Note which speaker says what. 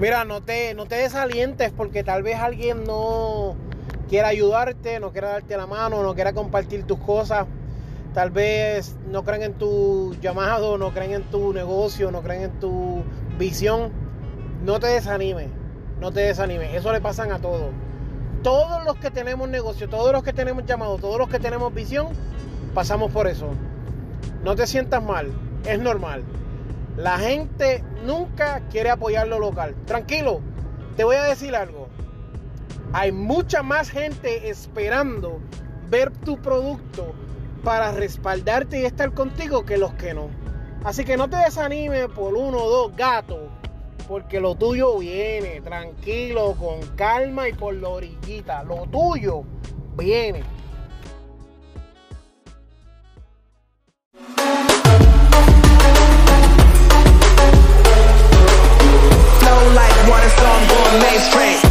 Speaker 1: Mira, no te, no te desalientes porque tal vez alguien no quiera ayudarte, no quiera darte la mano, no quiera compartir tus cosas. Tal vez no creen en tu llamado, no creen en tu negocio, no creen en tu visión. No te desanimes, no te desanimes. Eso le pasan a todos. Todos los que tenemos negocio, todos los que tenemos llamado, todos los que tenemos visión, pasamos por eso. No te sientas mal, es normal. La gente nunca quiere apoyar lo local. Tranquilo, te voy a decir algo. Hay mucha más gente esperando ver tu producto para respaldarte y estar contigo que los que no. Así que no te desanimes por uno o dos gatos, porque lo tuyo viene, tranquilo, con calma y por la orillita. Lo tuyo viene. straight.